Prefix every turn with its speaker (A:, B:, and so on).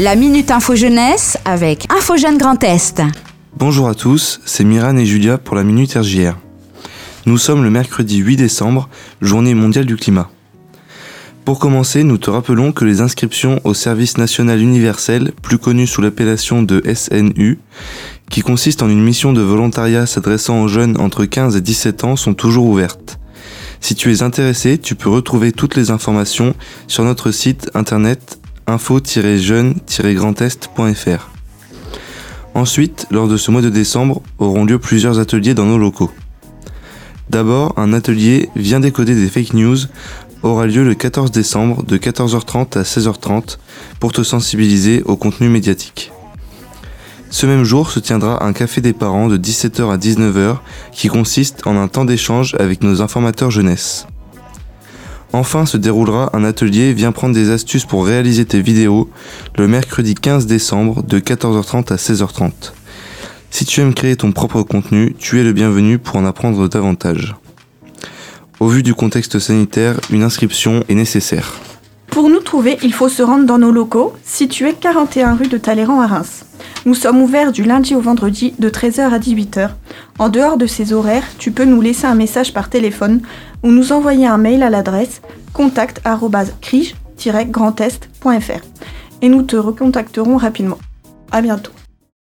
A: La Minute Info Jeunesse avec Info Grand Est.
B: Bonjour à tous, c'est Miran et Julia pour la Minute RJR. Nous sommes le mercredi 8 décembre, journée mondiale du climat. Pour commencer, nous te rappelons que les inscriptions au service national universel, plus connu sous l'appellation de SNU, qui consiste en une mission de volontariat s'adressant aux jeunes entre 15 et 17 ans, sont toujours ouvertes. Si tu es intéressé, tu peux retrouver toutes les informations sur notre site internet info-jeune-grandest.fr. Ensuite, lors de ce mois de décembre, auront lieu plusieurs ateliers dans nos locaux. D'abord, un atelier Vient décoder des fake news aura lieu le 14 décembre de 14h30 à 16h30 pour te sensibiliser au contenu médiatique. Ce même jour se tiendra un café des parents de 17h à 19h qui consiste en un temps d'échange avec nos informateurs jeunesse. Enfin se déroulera un atelier Viens prendre des astuces pour réaliser tes vidéos le mercredi 15 décembre de 14h30 à 16h30. Si tu aimes créer ton propre contenu, tu es le bienvenu pour en apprendre davantage. Au vu du contexte sanitaire, une inscription est nécessaire.
C: Pour nous trouver, il faut se rendre dans nos locaux, situés 41 rue de Talleyrand à Reims. Nous sommes ouverts du lundi au vendredi de 13h à 18h. En dehors de ces horaires, tu peux nous laisser un message par téléphone ou nous envoyer un mail à l'adresse contact@crige-grandest.fr et nous te recontacterons rapidement. À bientôt.